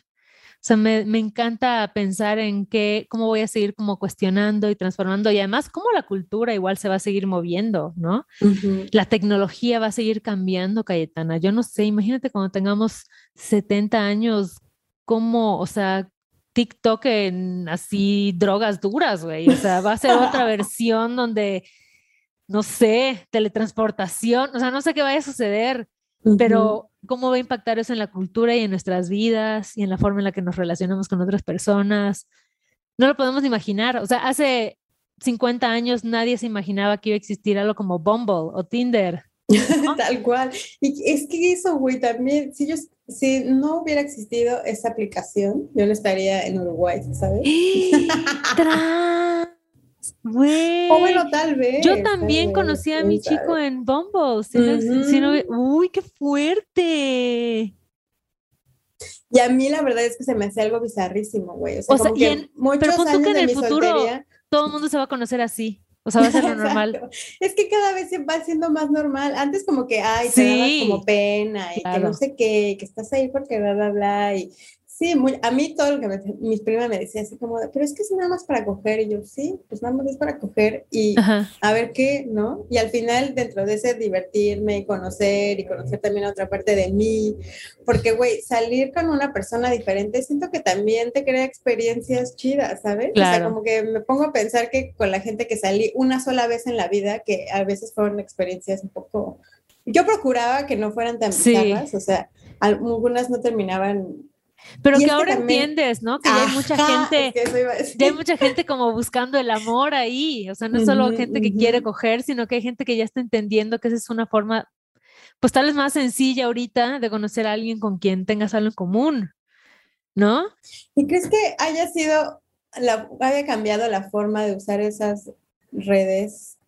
O sea, me, me encanta pensar en qué, cómo voy a seguir como cuestionando y transformando y además cómo la cultura igual se va a seguir moviendo, ¿no? La tecnología va a seguir cambiando, Cayetana. Yo no sé, imagínate cuando tengamos 70 años, cómo, o sea, TikTok en así drogas duras, güey. O sea, va a ser otra versión donde, no sé, teletransportación, o sea, no sé qué vaya a suceder, pero cómo va a impactar eso en la cultura y en nuestras vidas y en la forma en la que nos relacionamos con otras personas. No lo podemos imaginar. O sea, hace 50 años nadie se imaginaba que iba a existir algo como Bumble o Tinder. Tal cual. Y es que eso, güey, también, si yo, si no hubiera existido esa aplicación, yo no estaría en Uruguay, ¿sabes? ¡Trans! Güey. O bueno, tal vez. Yo también vez, conocí a mi chico en Bumble. si no- si no- uy, qué fuerte. Y a mí la verdad es que se me hace algo bizarrísimo, güey. O sea, O sea, como y que en- pero tú que en el futuro soltería- Todo el mundo se va a conocer así. O sea, va a ser lo normal. Es que cada vez se va siendo más normal. Antes como que, ay, te Sí. como pena y que no sé qué, que estás ahí porque bla, bla, bla. Y sí, muy, a mí todo lo que me, mis primas me decían así como, pero es que es nada más para coger. Y yo, sí, pues nada más es para coger y Ajá. a ver qué, ¿no? Y al final, dentro de ese divertirme y conocer y conocer también otra parte de mí, porque, güey, salir con una persona diferente, siento que también te crea experiencias chidas, ¿sabes? O sea, Claro. como que me pongo a pensar que con la gente que salí una sola vez en la vida, que a veces fueron experiencias un poco... Yo procuraba que no fueran tan Sí. bizarras, o sea, algunas no terminaban... Pero Y que es que ahora también- entiendes, ¿no? Que ya hay mucha Ajá, gente, es que ya hay mucha gente como buscando el amor ahí. O sea, no es solo Ujú, gente que quiere ujú. coger, sino que hay gente que ya está entendiendo que esa es una forma, pues tal vez más sencilla ahorita de conocer a alguien con quien tengas algo en común, ¿no? ¿Y crees que haya sido, la, haya cambiado la forma de usar esas redes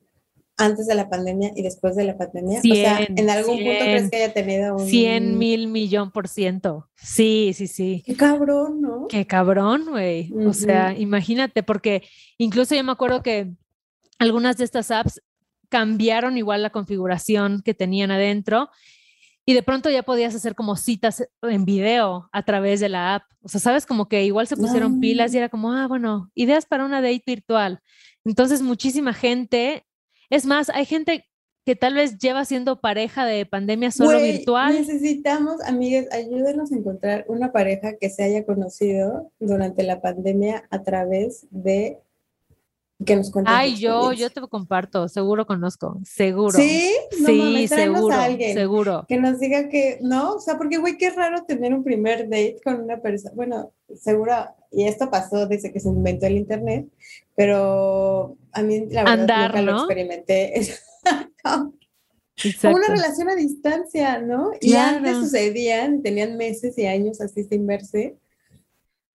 antes de la pandemia y después de la pandemia? o sea, ¿en algún punto crees que haya tenido un... 100 mil millón por ciento. Sí, sí, sí. Qué cabrón, ¿no? Qué cabrón, güey. O sea, imagínate, porque incluso yo me acuerdo que algunas de estas apps cambiaron igual la configuración que tenían adentro y de pronto ya podías hacer como citas en video a través de la app. O sea, sabes, como que igual se pusieron Ah. pilas y era como, ah, bueno, ideas para una date virtual. Entonces, muchísima gente, es más, hay gente que tal vez lleva siendo pareja de pandemia solo virtual. Necesitamos, amigas, ayúdenos a encontrar una pareja que se haya conocido durante la pandemia a través de que nos Ay, yo, yo te lo comparto, seguro conozco, seguro. ¿Sí? No sí, mames, tráenos a seguro, alguien. seguro. que nos diga que no, o sea, porque güey, qué raro tener un primer date con una persona, bueno, seguro, y esto pasó desde que se inventó el internet, pero a mí la verdad Andar, nunca lo ¿no? experimenté. Como Exacto. una relación a distancia, ¿no? Y antes sucedían, tenían meses y años así sin verse.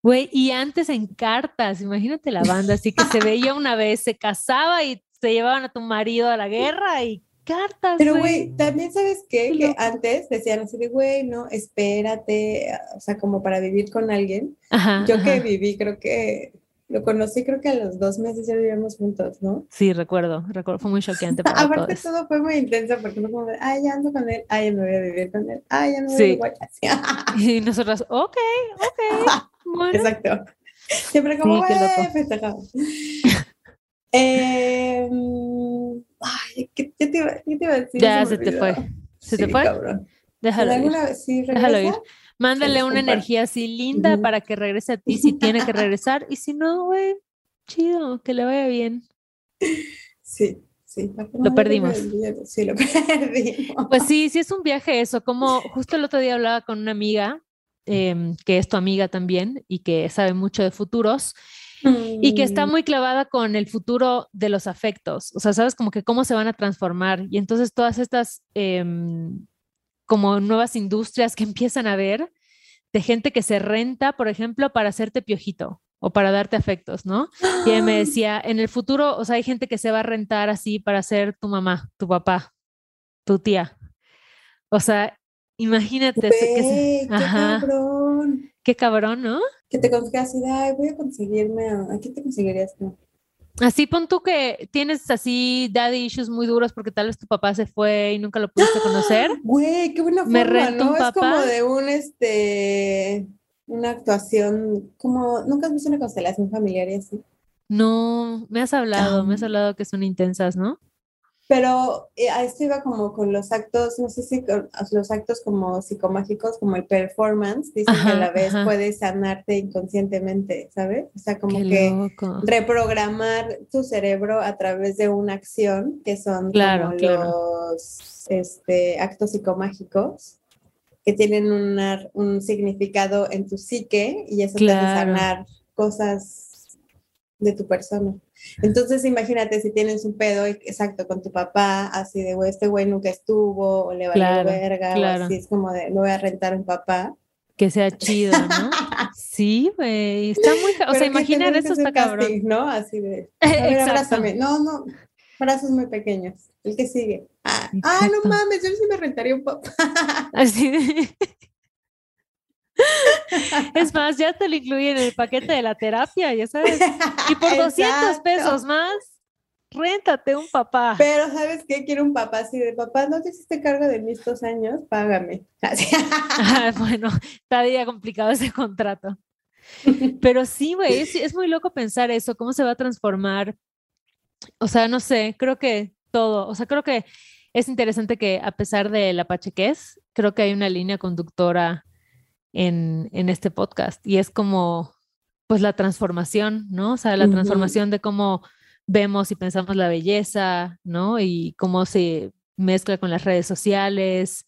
Güey, y antes en cartas, imagínate la banda, así que se veía una vez, se casaba y se llevaban a tu marido a la guerra y cartas, Pero güey. también sabes qué? Que antes decían así de, güey, no, espérate, o sea, como para vivir con alguien. Ajá, Yo que viví, creo que lo conocí, creo que a los dos meses ya vivíamos juntos, ¿no? Sí, recuerdo, recuerdo, fue muy choqueante para Aparte todos. todo fue muy intenso porque fue como de, ay, ya ando con él, ay, ya me voy a vivir con él, ay, ya no voy Sí. a. Así. Y nosotras, ok, ok, bueno. Exacto. Siempre como, Sí, loco. festejamos. Em, ay, ¿qué, qué te iba, qué te iba a decir? Ya se te fue. ¿Se te fue? cabrón. Déjalo ir. ¿Alguna vez sí Déjalo ir. Mándale una energía así linda para que regrese a ti si tiene que regresar. Y si no, güey, chido, que le vaya bien. Sí, sí. Lo perdimos. Sí, lo perdimos. Pues sí, sí es un viaje eso, como justo el otro día hablaba con una amiga, em, que es tu amiga también y que sabe mucho de futuros y que está Mm, muy clavada con el futuro de los afectos, o sea, sabes como que cómo se van a transformar y entonces todas estas em, como nuevas industrias que empiezan a ver de gente que se renta, por ejemplo, para hacerte piojito o para darte afectos, ¿no? Y ella me decía, en el futuro, o sea, hay gente que se va a rentar así para ser tu mamá, tu papá, tu tía. O sea, imagínate. que Güey, qué Ajá. cabrón. Qué cabrón, ¿no? Que te así de, ay, voy a conseguirme, a... ¿a qué te conseguirías tú? Así pon tú que tienes así daddy issues muy duros porque tal vez tu papá se fue y nunca lo pudiste conocer. Güey, qué buena Me forma, rento un ¿no? Es como papá. de un, este, una actuación, como, ¿nunca has visto una constelación familiar y así? No, me has hablado, me has Ah. hablado que son intensas, ¿no? Pero eh, a esto iba como con los actos, no sé si con los actos como psicomágicos, como el performance, dicen que a la vez ajá. puedes sanarte inconscientemente, ¿sabes? O sea, como Qué que loco. reprogramar tu cerebro a través de una acción, que son Claro, como claro. los este, actos psicomágicos, que tienen una- un significado en tu psique y eso te hace Claro. sanar cosas de tu persona. Entonces, imagínate si tienes un pedo exacto con tu papá, así de, güey, este güey nunca estuvo, o le valió Claro, verga, claro. o así, es como de, me voy a rentar un papá. Que sea chido, ¿no? Sí, güey. Está muy, o sea, imaginar eso está cabrón. casting, ¿no? Así de, a ver, abrázame. No, no, brazos muy pequeños. El que sigue. Ah, ah, no mames, yo sí me rentaría un papá. Así de- Es más, ya te lo incluye en el paquete de la terapia, ya sabes. Y por 200 Exacto. pesos más, réntate un papá. Pero, ¿sabes qué? Quiero un papá así de, papá, ¿no te hiciste cargo de mí estos años? Págame. Ah, bueno, está ya complicado ese contrato. Pero sí, güey, es, es muy loco pensar eso, cómo se va a transformar. O sea, no sé, creo que todo, o sea, creo que es interesante que a pesar de la pachequez, creo que hay una línea conductora en, en este podcast y es como, pues, la transformación, ¿no? O sea, la transformación de cómo vemos y pensamos la belleza, ¿no? Y cómo se mezcla con las redes sociales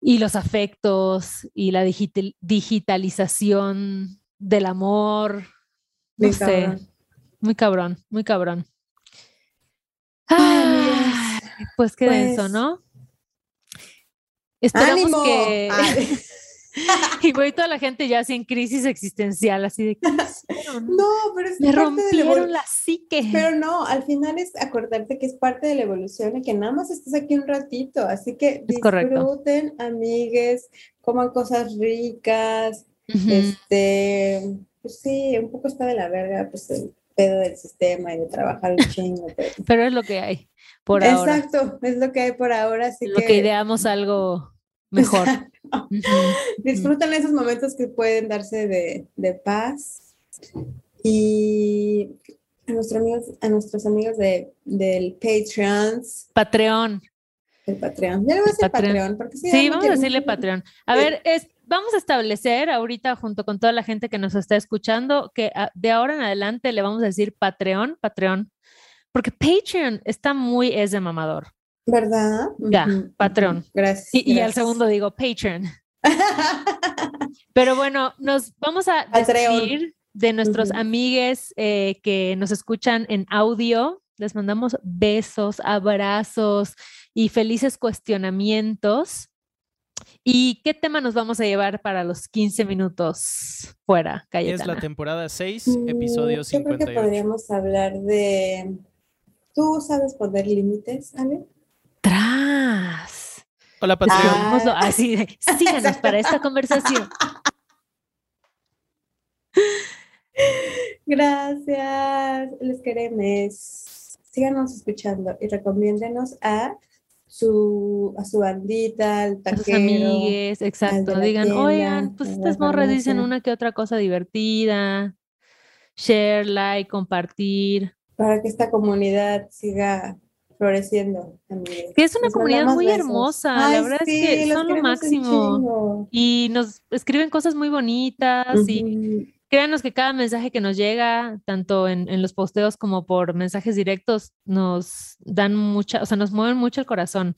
y los afectos y la digital- digitalización del amor. No Bien sé, cabrón. muy cabrón, muy cabrón. Ay, pues qué denso, pues, ¿no? Esperamos ¡Ánimo! que... Y güey, toda la gente ya así en crisis existencial, así de... no, pero es Me parte de la rompieron la psique. Pero no, al final es acordarte que es parte de la evolución y que nada más estás aquí un ratito, así que Es correcto. disfruten, amigues, coman cosas ricas, este, pues sí, un poco está de la verga, pues el pedo del sistema y de trabajar un chingo, pero- Pero es lo que hay por ahora. Exacto, es lo que hay por ahora, así Lo que que ideamos algo mejor. Ujú. disfruten esos momentos que pueden darse de, de paz y a nuestros amigos, a nuestros amigos de, del Patreons, Patreon. del Patreon. Ya le voy a decir Patreon. Patreon, porque sí, Sí, vamos a decirle Patreon. A Sí. ver, es, vamos a establecer ahorita junto con toda la gente que nos está escuchando que ah, de ahora en adelante le vamos a decir Patreon, Patreon, porque Patreon está muy es de mamador. ¿Verdad? Ya, ujú. Gracias. Y, y al segundo digo Patreon. Pero bueno, nos vamos a despedir de nuestros amigues eh, que nos escuchan en audio. Les mandamos besos, abrazos y felices cuestionamientos. ¿Y qué tema nos vamos a llevar para los 15 minutos fuera, Es la Cayetana? temporada 6, Mm, episodio Yo creo que 58. podríamos hablar de. ¿Tú sabes poner límites, Ale? ¡Tras! Hola, Patreon. Ah. Así de, síganos para esta conversación. Gracias, les queremos. Síganos escuchando y recomiéndenos a su, a su bandita, al A sus taquero. amigues, exacto. Digan, tienda, oigan, pues estas morras dicen farmacia". una que otra cosa divertida. Share, like, compartir. para que esta comunidad siga floreciendo. Que es una comunidad muy besos. hermosa, la verdad es que son lo máximo. Y nos escriben cosas muy bonitas y créanos que cada mensaje que nos llega, tanto en, en los posteos como por mensajes directos, nos dan mucha, o sea, nos mueven mucho el corazón.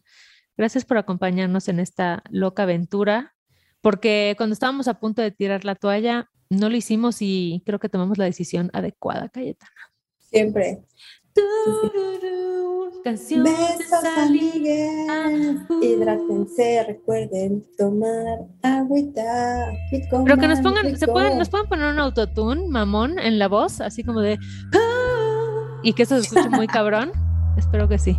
Gracias por acompañarnos en esta loca aventura, porque cuando estábamos a punto de tirar la toalla, no lo hicimos y creo que tomamos la decisión adecuada, Cayetana. Siempre. Canción de Besos, uh. Hidrátense, recuerden tomar agüita. y Pero que nos coman pongan, ¿se pueden, nos pueden poner un autotune, mamón, en la voz, así como de "Ah", y que eso se escuche muy cabrón. Espero que sí.